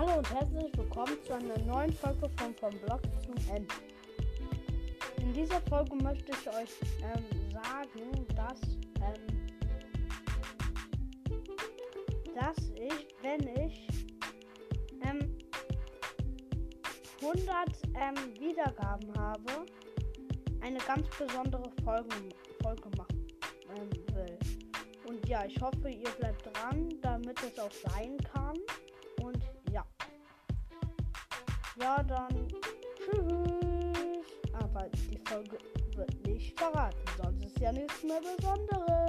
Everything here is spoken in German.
und herzlich willkommen zu einer neuen Folge von Vom Blog zum End. In dieser Folge möchte ich euch ähm, sagen, dass, ähm, dass ich, wenn ich ähm, 100 ähm, Wiedergaben habe, eine ganz besondere Folge, Folge machen ähm, will. Und ja, ich hoffe, ihr bleibt dran, damit es auch sein kann. Ja, dann tschüss. Aber die Folge wird nicht verraten, sonst ist ja nichts mehr Besonderes.